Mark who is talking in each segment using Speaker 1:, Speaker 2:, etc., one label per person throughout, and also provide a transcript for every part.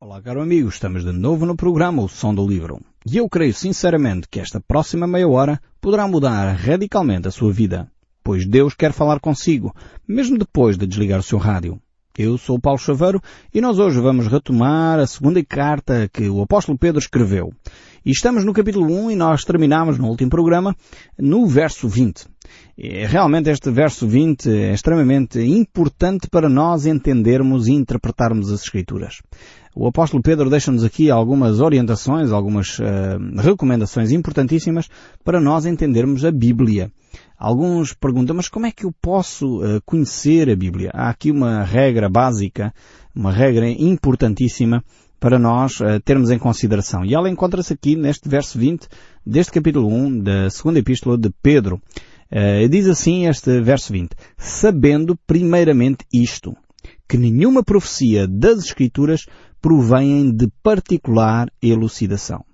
Speaker 1: Olá, caro amigo, estamos de novo no programa O Som do Livro. E eu creio sinceramente que esta próxima meia hora poderá mudar radicalmente a sua vida, pois Deus quer falar consigo, mesmo depois de desligar o seu rádio. Eu sou o Paulo Chaveiro e nós hoje vamos retomar a segunda carta que o apóstolo Pedro escreveu. E estamos no capítulo 1 e nós terminamos no último programa no verso 20. E realmente este verso 20 é extremamente importante para nós entendermos e interpretarmos as Escrituras. O apóstolo Pedro deixa-nos aqui algumas orientações, algumas uh, recomendações importantíssimas para nós entendermos a Bíblia. Alguns perguntam, mas como é que eu posso uh, conhecer a Bíblia? Há aqui uma regra básica, uma regra importantíssima para nós uh, termos em consideração. E ela encontra-se aqui neste verso 20 deste capítulo 1 da segunda epístola de Pedro. Diz assim este verso 20, sabendo primeiramente isto, que nenhuma profecia das Escrituras provém de particular elucidação.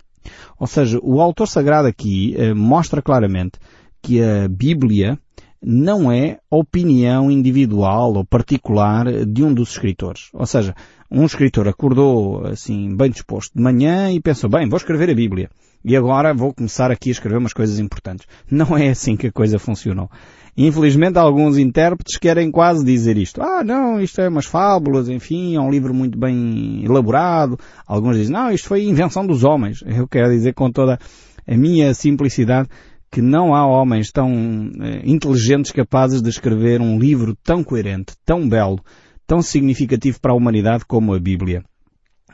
Speaker 1: Ou seja, o autor sagrado aqui uh, mostra claramente que a Bíblia não é opinião individual ou particular de um dos escritores. Ou seja, um escritor acordou assim bem disposto de manhã e pensou, bem, vou escrever a Bíblia. E agora vou começar aqui a escrever umas coisas importantes. Não é assim que a coisa funcionou. Infelizmente alguns intérpretes querem quase dizer isto. Ah, não, isto é umas fábulas, enfim, é um livro muito bem elaborado. Alguns dizem, não, isto foi invenção dos homens. Eu quero dizer com toda a minha simplicidade que não há homens tão eh, inteligentes capazes de escrever um livro tão coerente, tão belo, tão significativo para a humanidade como a Bíblia.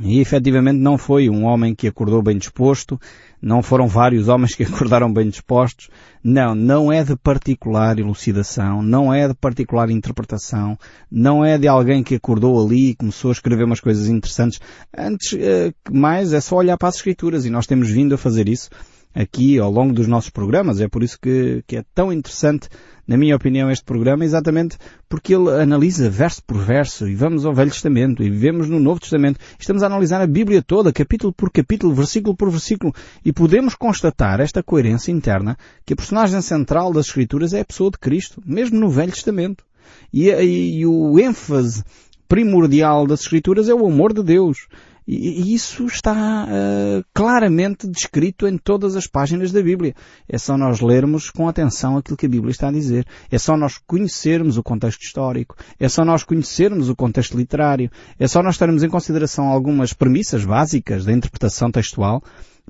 Speaker 1: E efetivamente não foi um homem que acordou bem disposto, não foram vários homens que acordaram bem dispostos. Não, não é de particular elucidação, não é de particular interpretação, não é de alguém que acordou ali e começou a escrever umas coisas interessantes. Antes eh, que mais é só olhar para as Escrituras e nós temos vindo a fazer isso aqui ao longo dos nossos programas. É por isso que, que é tão interessante, na minha opinião, este programa, exatamente porque ele analisa verso por verso e vamos ao Velho Testamento e vivemos no Novo Testamento. Estamos a analisar a Bíblia toda, capítulo por capítulo, versículo por versículo e podemos constatar esta coerência interna que a personagem central das Escrituras é a pessoa de Cristo, mesmo no Velho Testamento. E, e, e o ênfase primordial das Escrituras é o amor de Deus. E isso está uh, claramente descrito em todas as páginas da Bíblia. É só nós lermos com atenção aquilo que a Bíblia está a dizer. É só nós conhecermos o contexto histórico. É só nós conhecermos o contexto literário. É só nós termos em consideração algumas premissas básicas da interpretação textual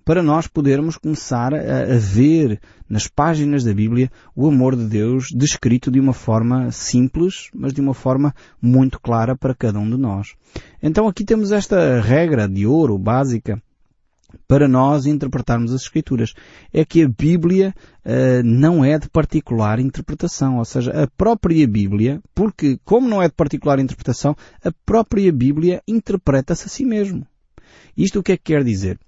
Speaker 1: para nós podermos começar a, a, ver nas páginas da Bíblia o amor de Deus descrito de uma forma simples, mas de uma forma muito clara para cada um de nós. Então aqui temos esta regra de ouro básica para nós interpretarmos as Escrituras. É que a Bíblia uh, não é de particular interpretação, ou seja, a própria Bíblia, porque como não é de particular interpretação, a própria Bíblia interpreta-se a si mesmo. Isto o que é que quer dizer?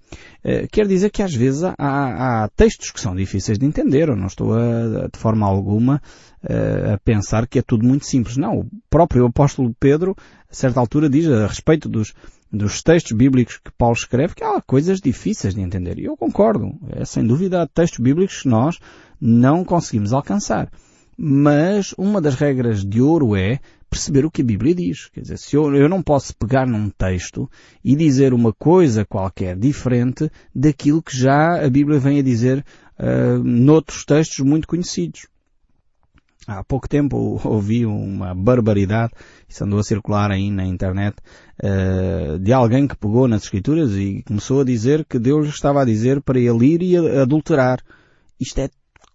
Speaker 1: Uh, quer dizer que às vezes há, há, textos que são difíceis de entender. Eu não estou a, de forma alguma uh, a pensar que é tudo muito simples. Não, o próprio apóstolo Pedro, a certa altura, diz a respeito dos, dos textos bíblicos que Paulo escreve que há coisas difíceis de entender. E eu concordo. É sem dúvida há textos bíblicos que nós não conseguimos alcançar. Mas uma das regras de ouro é perceber o que a Bíblia diz. Quer dizer, se eu, eu não posso pegar num texto e dizer uma coisa qualquer diferente daquilo que já a Bíblia vem a dizer uh, noutros textos muito conhecidos. Há pouco tempo ouvi uma barbaridade, isso andou a circular aí na internet, uh, de alguém que pegou nas escrituras e começou a dizer que Deus estava a dizer para ele ir e adulterar. Isto é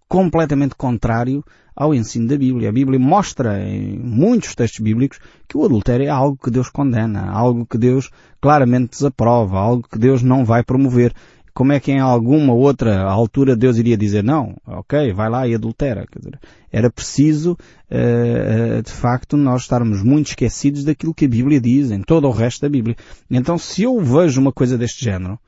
Speaker 1: completamente contrário ao ensino da Bíblia. A Bíblia mostra em muitos textos bíblicos que o adultério é algo que Deus condena, algo que Deus claramente desaprova, algo que Deus não vai promover. Como é que em alguma outra altura Deus iria dizer não, ok, vai lá e adultera? Dizer, era preciso, uh, de facto, nós estarmos muito esquecidos daquilo que a Bíblia diz, em todo o resto da Bíblia. Então, se eu vejo uma coisa deste género,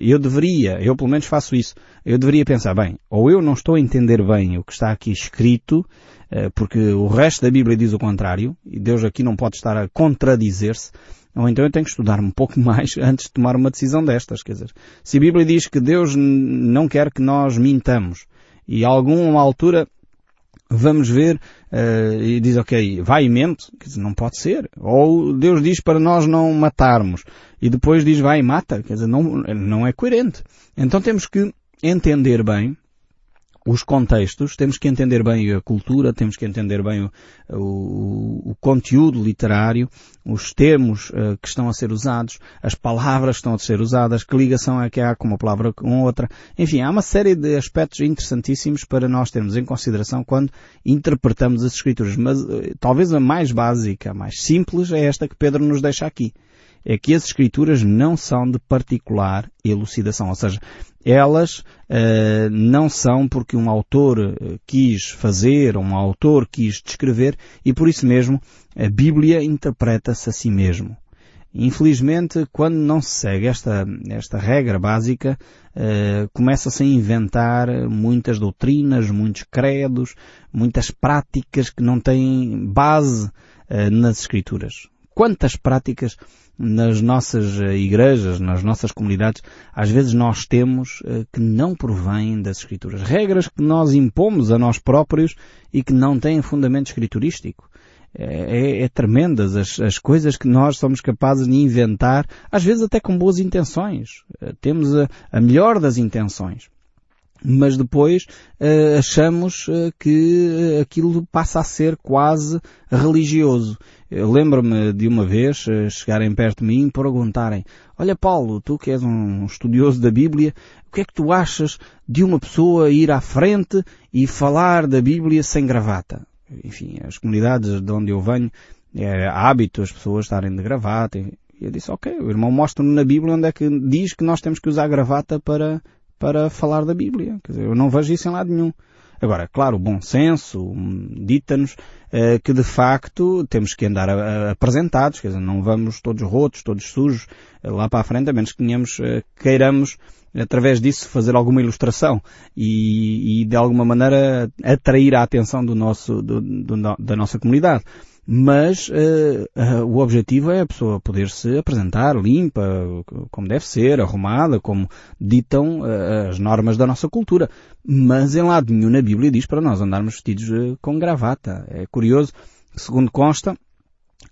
Speaker 1: eu deveria, eu pelo menos faço isso, eu deveria pensar, bem, ou eu não estou a entender bem o que está aqui escrito, eh, porque o resto da Bíblia diz o contrário, e Deus aqui não pode estar a contradizer-se, ou então eu tenho que estudar um pouco mais antes de tomar uma decisão destas, quer dizer, se a Bíblia diz que Deus não quer que nós mintamos, e a alguma altura vamos ver uh, e diz, ok, vai e mente, quer dizer, não pode ser. Ou Deus diz para nós não matarmos e depois diz vai e mata, quer dizer, não, não é coerente. Então temos que entender bem os contextos, temos que entender bem a cultura, temos que entender bem o, o, o conteúdo literário, os termos uh, que estão a ser usados, as palavras que estão a ser usadas, que ligação é que há com uma palavra com outra. Enfim, há uma série de aspectos interessantíssimos para nós termos em consideração quando interpretamos as Escrituras. Mas uh, talvez a mais básica, a mais simples é esta que Pedro nos deixa aqui é que as escrituras não são de particular elucidação, ou seja, elas uh, não são porque um autor eh, quis fazer, um autor quis descrever, e por isso mesmo a Bíblia interpreta-se a si mesmo. Infelizmente, quando não se segue esta, esta regra básica, uh, começa-se a inventar muitas doutrinas, muitos credos, muitas práticas que não têm base uh, nas Escrituras. Quantas práticas nas nossas eh, igrejas, nas nossas comunidades, às vezes nós temos eh, que não provêm das Escrituras. Regras que nós impomos a nós próprios e que não têm fundamento escriturístico. É, é, é tremendas as, as, coisas que nós somos capazes de inventar, às vezes até com boas intenções. Eh, temos a, a melhor das intenções mas depois uh, achamos uh, que aquilo passa a ser quase religioso. Lembro-me de uma vez uh, chegarem perto de mim e perguntarem Olha Paulo, tu que és um estudioso da Bíblia, o que é que tu achas de uma pessoa ir à frente e falar da Bíblia sem gravata? Enfim, as comunidades de onde eu venho, é hábito as pessoas estarem de gravata. E eu disse, ok, o irmão mostra-me na Bíblia onde é que diz que nós temos que usar gravata para para falar da Bíblia. Quer dizer, eu não vejo isso em lado nenhum. Agora, claro, o bom senso hum, dita-nos uh, que de facto temos que andar a, a, apresentados, quer dizer, não vamos todos rotos, todos sujos uh, lá para a frente, a menos que tenhamos, uh, queiramos através disso fazer alguma ilustração e, e, de alguma maneira atrair a atenção do nosso, do, do, da nossa comunidade mas uh, uh, o objetivo é a pessoa poder se apresentar limpa, como deve ser, arrumada, como ditam uh, as normas da nossa cultura. Mas em lado nenhum na Bíblia diz para nós andarmos vestidos com gravata. É curioso, segundo consta,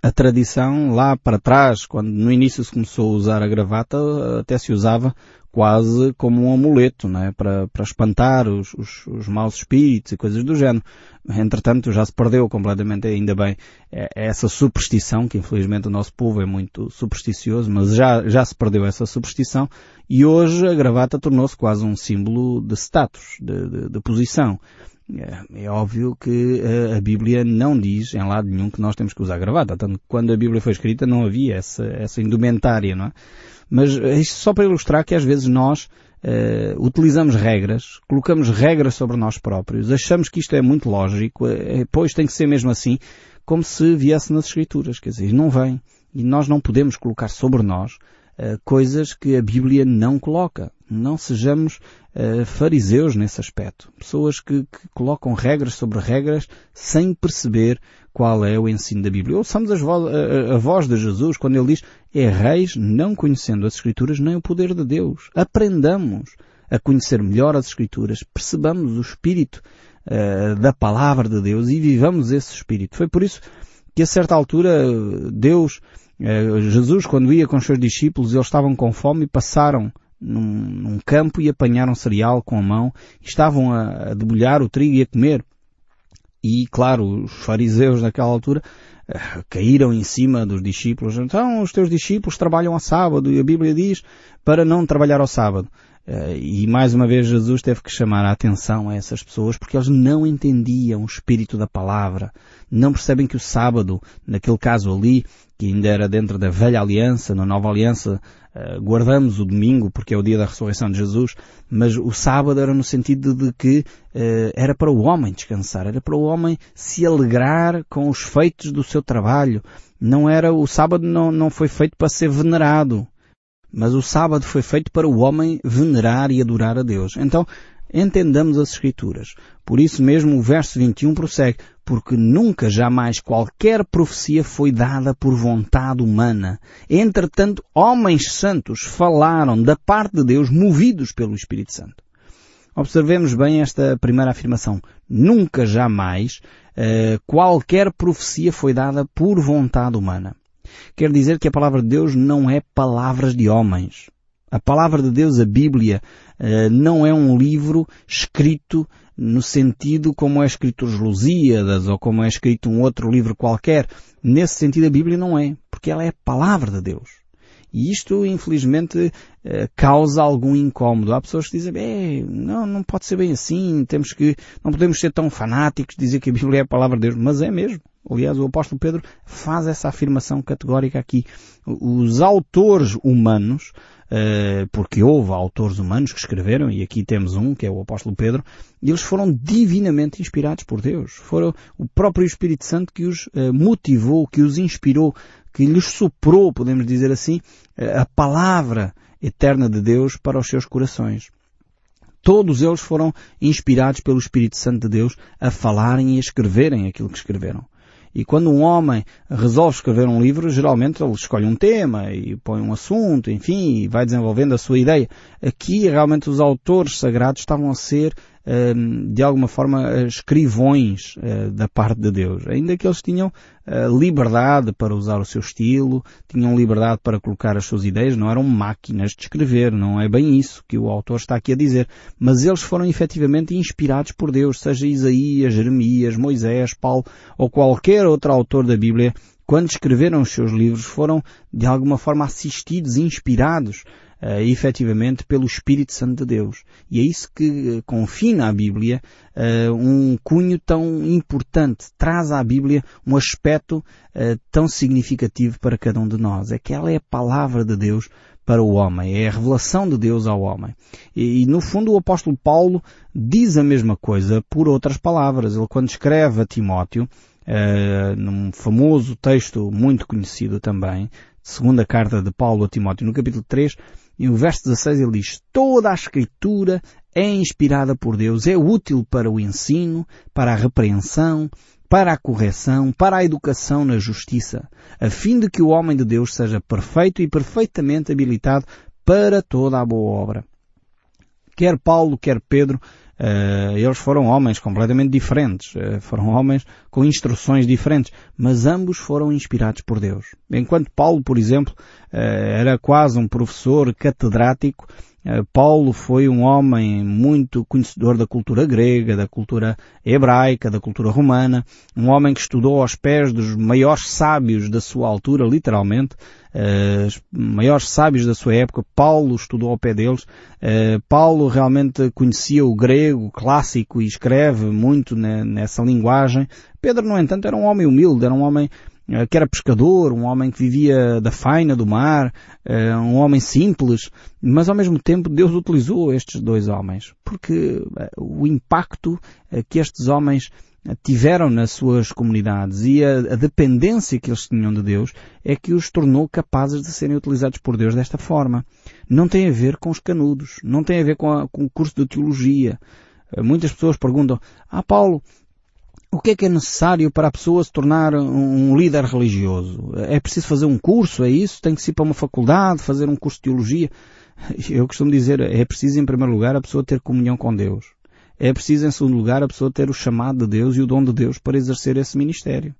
Speaker 1: a tradição lá para trás, quando no início se começou a usar a gravata, até se usava quase como um amuleto, não é? Para, para espantar os, os, os maus espíritos e coisas do género. Entretanto, já se perdeu completamente, ainda bem, é, é essa superstição, que infelizmente o nosso povo é muito supersticioso, mas já, já se perdeu essa superstição e hoje a gravata tornou-se quase um símbolo de status, de, de, de posição. É, é óbvio que a Bíblia não diz em lado nenhum que nós temos que usar gravata. Tanto quando a Bíblia foi escrita não havia essa, essa indumentária, não é? Mas isto só para ilustrar que às vezes nós uh, utilizamos regras, colocamos regras sobre nós próprios, achamos que isto é muito lógico, pois tem que ser mesmo assim, como se viesse nas Escrituras. Quer dizer, não vem. E nós não podemos colocar sobre nós uh, coisas que a Bíblia não coloca. Não sejamos uh, fariseus nesse aspecto. Pessoas que, que, colocam regras sobre regras sem perceber qual é o ensino da Bíblia. Ouçamos vo a, a, voz de Jesus quando ele diz Erreis não conhecendo as Escrituras nem o poder de Deus. Aprendamos a conhecer melhor as Escrituras, percebamos o Espírito uh, da Palavra de Deus e vivamos esse Espírito. Foi por isso que a certa altura Deus, Jesus, quando ia com os seus discípulos, eles estavam com fome e passaram num, num campo e apanharam cereal com a mão, estavam a, a debulhar o trigo e a comer. E, claro, os fariseus naquela altura uh, caíram em cima dos discípulos. Então, os teus discípulos trabalham ao sábado e a Bíblia diz para não trabalhar ao sábado. Uh, e mais uma vez Jesus teve que chamar a atenção a essas pessoas porque eles não entendiam o espírito da palavra. Não percebem que o sábado, naquele caso ali, que ainda era dentro da velha aliança, na nova aliança, uh, guardamos o domingo porque é o dia da ressurreição de Jesus, mas o sábado era no sentido de que uh, era para o homem descansar, era para o homem se alegrar com os feitos do seu trabalho. Não era, o sábado não, não foi feito para ser venerado. Mas o sábado foi feito para o homem venerar e adorar a Deus. Então, entendamos as Escrituras. Por isso mesmo o verso 21 prossegue, porque nunca jamais qualquer profecia foi dada por vontade humana. Entretanto, homens santos falaram da parte de Deus movidos pelo Espírito Santo. Observemos bem esta primeira afirmação. Nunca jamais uh, qualquer profecia foi dada por vontade humana. Quer dizer que a palavra de Deus não é palavras de homens. A palavra de Deus, a Bíblia, uh, não é um livro escrito no sentido como é escrito os Lusíadas ou como é escrito um outro livro qualquer. Nesse sentido a Bíblia não é, porque ela é a palavra de Deus. E isto, infelizmente, eh, causa algum incómodo. Há pessoas que dizem, é, não, não pode ser bem assim, temos que, não podemos ser tão fanáticos, dizer que a Bíblia é a palavra de Deus, mas é mesmo. Aliás, o apóstolo Pedro faz essa afirmação categórica aqui. Os autores humanos, eh, porque houve autores humanos que escreveram, e aqui temos um, que é o apóstolo Pedro, eles foram divinamente inspirados por Deus. Foram o próprio Espírito Santo que os eh, motivou, que os inspirou que lhes soprou, podemos dizer assim, a palavra eterna de Deus para os seus corações. Todos eles foram inspirados pelo Espírito Santo de Deus a falarem e a escreverem aquilo que escreveram. E quando um homem resolve escrever um livro, geralmente ele escolhe um tema e põe um assunto, enfim, e vai desenvolvendo a sua ideia. Aqui realmente os autores sagrados estavam a ser de alguma forma escrivões eh, da parte de Deus. Ainda que eles tinham eh, liberdade para usar o seu estilo, tinham liberdade para colocar as suas ideias, não eram máquinas de escrever, não é bem isso que o autor está aqui a dizer. Mas eles foram efetivamente inspirados por Deus, seja Isaías, Jeremias, Moisés, Paulo ou qualquer outro autor da Bíblia, quando escreveram os seus livros, foram de alguma forma assistidos, inspirados uh, efetivamente pelo Espírito Santo de Deus. E é isso que eh, confina a Bíblia uh, um cunho tão importante, traz à Bíblia um aspecto uh, tão significativo para cada um de nós. É que ela é a palavra de Deus para o homem, é a revelação de Deus ao homem. E, e, no fundo o apóstolo Paulo diz a mesma coisa por outras palavras. Ele quando escreve a Timóteo, uh, num famoso texto muito conhecido também, segunda carta de Paulo a Timóteo, no capítulo 3, e o verso 16 ele diz, toda a escritura é inspirada por Deus, é útil para o ensino, para a repreensão, para a correção, para a educação na justiça, a fim de que o homem de Deus seja perfeito e perfeitamente habilitado para toda a boa obra. Quer Paulo, quer Pedro, Uh, eles foram homens completamente diferentes, uh, foram homens com instruções diferentes, mas ambos foram inspirados por Deus. Enquanto Paulo, por exemplo, uh, era quase um professor catedrático, Paulo foi um homem muito conhecedor da cultura grega, da cultura hebraica, da cultura romana, um homem que estudou aos pés dos maiores sábios da sua altura, literalmente, uh, os maiores sábios da sua época, Paulo estudou ao pé deles. Paulo realmente conhecia o grego clássico e escreve muito nessa linguagem. Pedro, no entanto, era um homem humilde, era um homem uh, que era pescador, um homem que vivia da faina do mar, um homem simples, mas ao mesmo tempo Deus utilizou estes dois homens, porque o impacto que estes homens tiveram nas suas comunidades e a, dependência que eles tinham de Deus é que os tornou capazes de serem utilizados por Deus desta forma. Não tem a ver com os canudos, não tem a ver com, a, com o curso de teologia. Eh, muitas pessoas perguntam, ah Paulo, o que é que é necessário para a pessoa se tornar um, líder religioso? É preciso fazer um curso, é isso? Tem que ir para uma faculdade, fazer um curso de teologia? Eu costumo dizer, é preciso em primeiro lugar a pessoa ter comunhão com Deus é preciso, em segundo lugar, a pessoa ter o chamado de Deus e o dom de Deus para exercer esse ministério.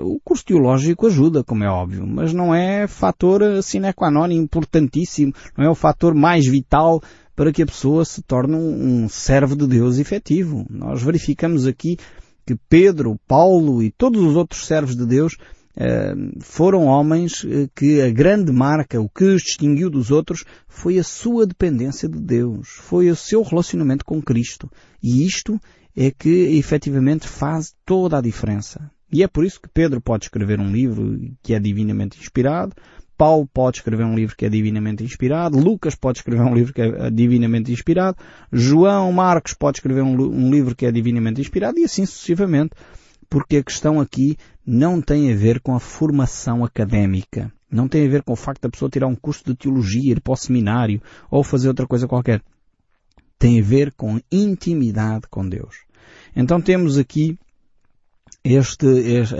Speaker 1: O curso teológico ajuda, como é óbvio, mas não é fator sine qua non importantíssimo, não é o fator mais vital para que a pessoa se torne um servo de Deus efetivo. Nós verificamos aqui que Pedro, Paulo e todos os outros servos de Deus foram homens eh, que a grande marca, o que os distinguiu dos outros, foi a sua dependência de Deus, foi o seu relacionamento com Cristo. E isto é que efetivamente faz toda a diferença. E é por isso que Pedro pode escrever um livro que é divinamente inspirado, Paulo pode escrever um livro que é divinamente inspirado, Lucas pode escrever um livro que é divinamente inspirado, João Marcos pode escrever um, um livro que é divinamente inspirado e assim sucessivamente porque a questão aqui não tem a ver com a formação académica. Não tem a ver com o facto da pessoa tirar um curso de teologia, ir para o seminário ou fazer outra coisa qualquer. Tem a ver com intimidade com Deus. Então temos aqui este,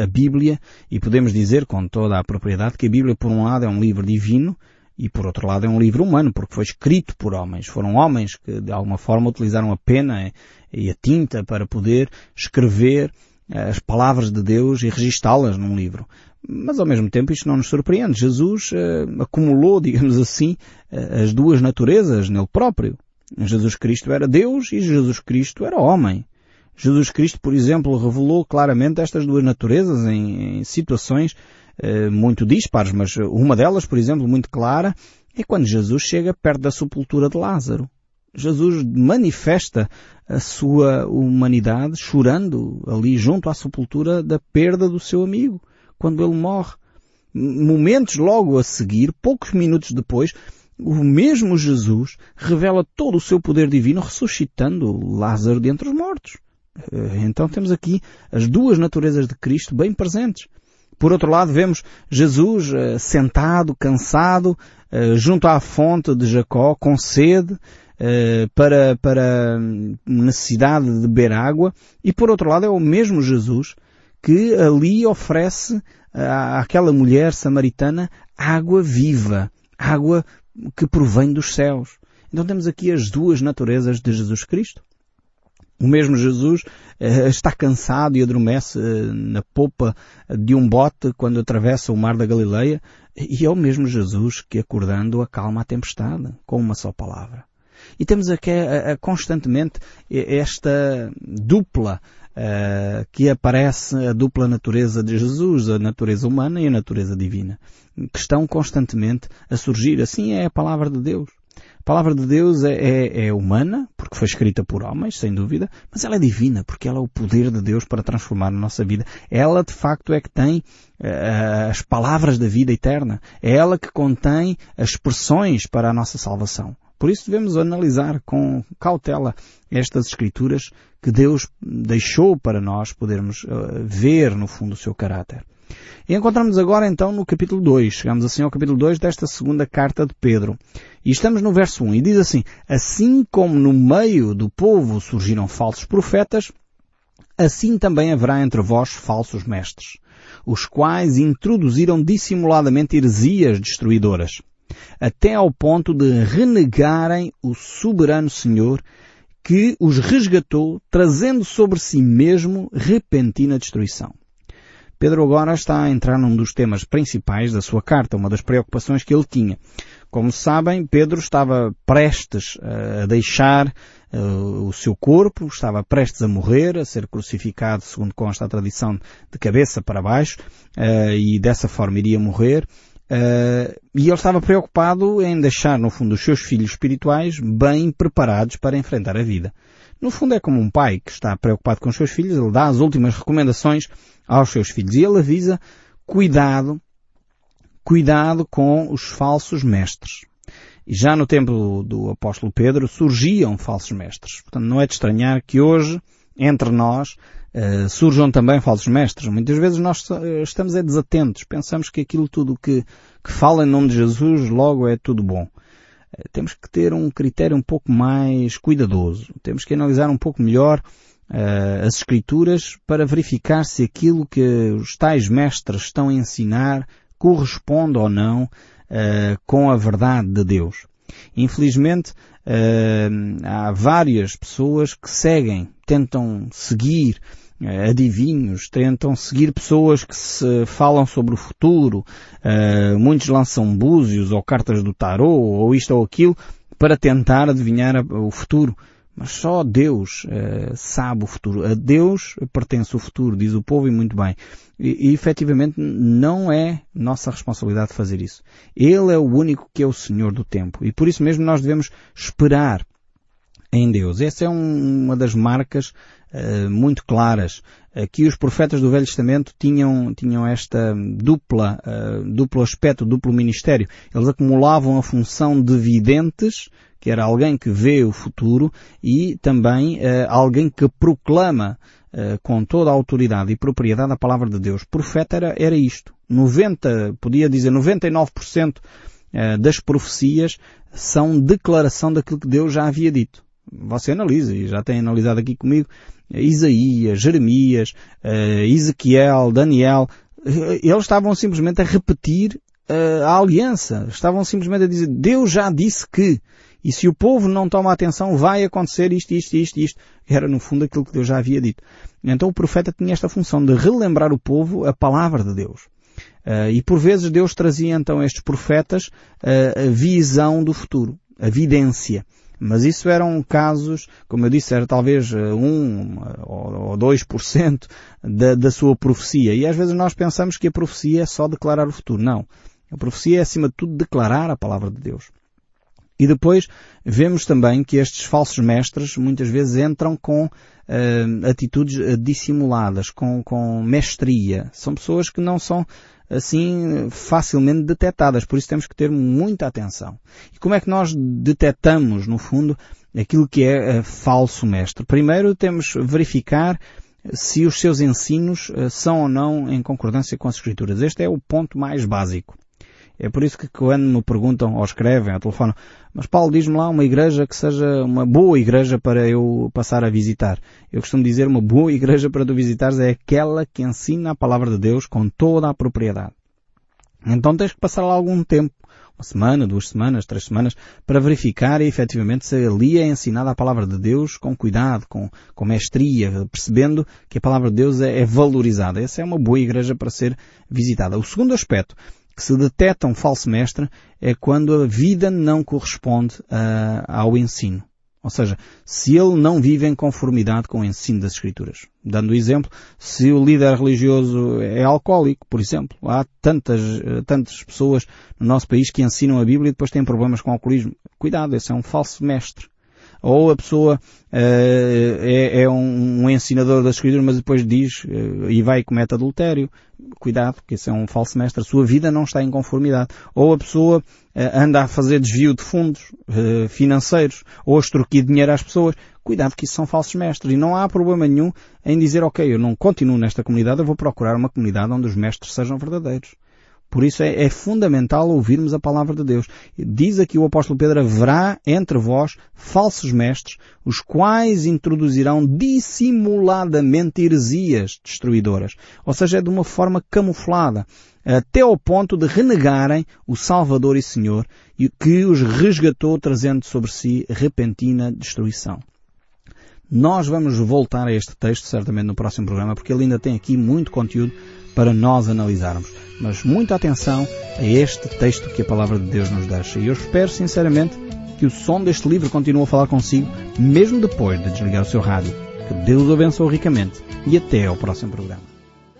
Speaker 1: a Bíblia e podemos dizer com toda a propriedade que a Bíblia por um lado é um livro divino E por outro lado é um livro humano, porque foi escrito por homens. Foram homens que de alguma forma utilizaram a pena e a tinta para poder escrever as palavras de Deus e registá-las num livro. Mas ao mesmo tempo isto não nos surpreende. Jesus uh, acumulou, digamos assim, uh, as duas naturezas nele próprio. Jesus Cristo era Deus e Jesus Cristo era homem. Jesus Cristo, por exemplo, revelou claramente estas duas naturezas em, em situações uh, muito dispares, mas uma delas, por exemplo, muito clara, é quando Jesus chega perto da sepultura de Lázaro. Jesus manifesta a sua humanidade chorando ali junto à sepultura da perda do seu amigo quando ele morre. Momentos logo a seguir, poucos minutos depois, o mesmo Jesus revela todo o seu poder divino ressuscitando Lázaro dentre os mortos. Eh, então temos aqui as duas naturezas de Cristo bem presentes. Por outro lado, vemos Jesus uh, sentado, cansado, uh, junto à fonte de Jacó, com sede, para, para necessidade de beber água. E por outro lado, é o mesmo Jesus que ali oferece àquela mulher samaritana água viva, água que provém dos céus. Então temos aqui as duas naturezas de Jesus Cristo. O mesmo Jesus uh, está cansado e adormece uh, na popa de um bote quando atravessa o mar da Galileia e é o mesmo Jesus que acordando acalma a tempestade com uma só palavra. E temos aqui uh, constantemente esta dupla que aparece a dupla natureza de Jesus, a natureza humana e a natureza divina, que estão constantemente a surgir. Assim é a palavra de Deus. A palavra de Deus é, é, é, humana, porque foi escrita por homens, sem dúvida, mas ela é divina, porque ela é o poder de Deus para transformar a nossa vida. Ela, de facto, é que tem uh, as palavras da vida eterna. É ela que contém as expressões para a nossa salvação. Por isso devemos analisar com cautela estas escrituras que Deus deixou para nós podermos uh, ver no fundo o seu caráter. E encontramos agora então no capítulo 2. Chegamos assim ao capítulo 2 desta segunda carta de Pedro. E estamos no verso 1 e diz assim, Assim como no meio do povo surgiram falsos profetas, assim também haverá entre vós falsos mestres, os quais introduziram dissimuladamente heresias destruidoras até ao ponto de renegarem o soberano Senhor que os resgatou, trazendo sobre si mesmo repentina destruição. Pedro agora está a entrar num dos temas principais da sua carta, uma das preocupações que ele tinha. Como sabem, Pedro estava prestes a deixar uh, o seu corpo, estava prestes a morrer, a ser crucificado, segundo consta a tradição, de cabeça para baixo, uh, e dessa forma iria morrer. E ele estava preocupado em deixar, no fundo, os seus filhos espirituais bem preparados para enfrentar a vida. No fundo é como um pai que está preocupado com os seus filhos, ele dá as últimas recomendações aos seus filhos e ele avisa cuidado, cuidado com os falsos mestres. E já no tempo do apóstolo Pedro surgiam falsos mestres. Portanto, não é de estranhar que hoje, entre nós, uh, surjam também falsos mestres. Muitas vezes nós eh, estamos é desatentos, pensamos que aquilo tudo que, que fala em nome de Jesus logo é tudo bom. Uh, temos que ter um critério um pouco mais cuidadoso. Temos que analisar um pouco melhor uh, as escrituras para verificar se aquilo que os tais mestres estão a ensinar corresponde ou não com a verdade de Deus. Infelizmente, há várias pessoas que seguem, tentam seguir adivinhos, tentam seguir pessoas que se falam sobre o futuro, uh, muitos lançam búzios ou cartas do tarô ou isto ou aquilo para tentar adivinhar o futuro. Mas só Deus uh, sabe o futuro. A Deus pertence o futuro, diz o povo e muito bem. E, e efetivamente não é nossa responsabilidade fazer isso. Ele é o único que é o Senhor do tempo. E por isso mesmo nós devemos esperar em Deus. Essa é um, uma das marcas uh, muito claras. Aqui os profetas do Velho Testamento tinham, tinham esta dupla, uh, duplo aspecto, duplo ministério. Eles acumulavam a função de videntes, que era alguém que vê o futuro, e também uh, alguém que proclama com toda a autoridade e propriedade a palavra de Deus. Profeta era, era isto. 90, podia dizer 99% das profecias são declaração daquilo que Deus já havia dito você analisa, e já tem analisado aqui comigo, Isaías, Jeremias, uh, Ezequiel, Daniel, uh, eles estavam simplesmente a repetir uh, a aliança. Estavam simplesmente a dizer, Deus já disse que. E se o povo não toma atenção, vai acontecer isto, isto, isto, isto. Era no fundo aquilo que Deus já havia dito. Então o profeta tinha esta função de relembrar o povo a palavra de Deus. Uh, e por vezes Deus trazia então a estes profetas uh, a visão do futuro, a vidência. Mas isso eram casos, como eu disse, era talvez 1 eh, ou 2% da, da sua profecia. E às vezes nós pensamos que a profecia é só declarar o futuro. Não. A profecia é acima de tudo declarar a palavra de Deus. E depois vemos também que estes falsos mestres muitas vezes entram com uh, atitudes dissimuladas, com, com mestria. São pessoas que não são assim facilmente detectadas. Por isso temos que ter muita atenção. E como é que nós detectamos, no fundo, aquilo que é uh, falso mestre? Primeiro temos verificar se os seus ensinos uh, são ou não em concordância com as Escrituras. Este é o ponto mais básico. É por isso que quando me perguntam ou escrevem ao telefone, mas Paulo diz-me lá uma igreja que seja uma boa igreja para eu passar a visitar. Eu costumo dizer uma boa igreja para tu visitares é aquela que ensina a palavra de Deus com toda a propriedade. Então tens que passar lá algum tempo, uma semana, duas semanas, três semanas, para verificar efetivamente se ali é ensinada a palavra de Deus com cuidado, com, com mestria, percebendo que a palavra de Deus é, é valorizada. Essa é uma boa igreja para ser visitada. O segundo aspecto que se detecta um falso mestre é quando a vida não corresponde uh, ao ensino. Ou seja, se ele não vive em conformidade com o ensino das Escrituras. Dando exemplo, se o líder religioso é alcoólico, por exemplo, há tantas, ah, tantas pessoas no nosso país que ensinam a Bíblia e depois têm problemas com o alcoolismo. Cuidado, esse é um falso mestre. Ou a pessoa uh, é, é um, um, ensinador das escrituras, mas depois diz uh, e vai e comete adultério. Cuidado, que esse é um falso mestre. A sua vida não está em conformidade. Ou a pessoa uh, anda a fazer desvio de fundos financeiros, ou a extorquir dinheiro às pessoas. Cuidado que isso são falsos mestres. E não há problema nenhum em dizer, ok, eu não continuo nesta comunidade, eu vou procurar uma comunidade onde os mestres sejam verdadeiros. Por isso é, é, fundamental ouvirmos a palavra de Deus. Diz aqui o apóstolo Pedro, haverá entre vós falsos mestres, os quais introduzirão dissimuladamente heresias destruidoras. Ou seja, é de uma forma camuflada, até ao ponto de renegarem o Salvador e Senhor, que os resgatou trazendo sobre si repentina destruição. Nós vamos voltar a este texto certamente no próximo programa, porque ele ainda tem aqui muito conteúdo para nós analisarmos. Mas muita atenção a este texto que a palavra de Deus nos deixa. E eu espero sinceramente que o som deste livro continue a falar consigo, mesmo depois de desligar o seu rádio. Que Deus o abençoe ricamente e até ao próximo programa.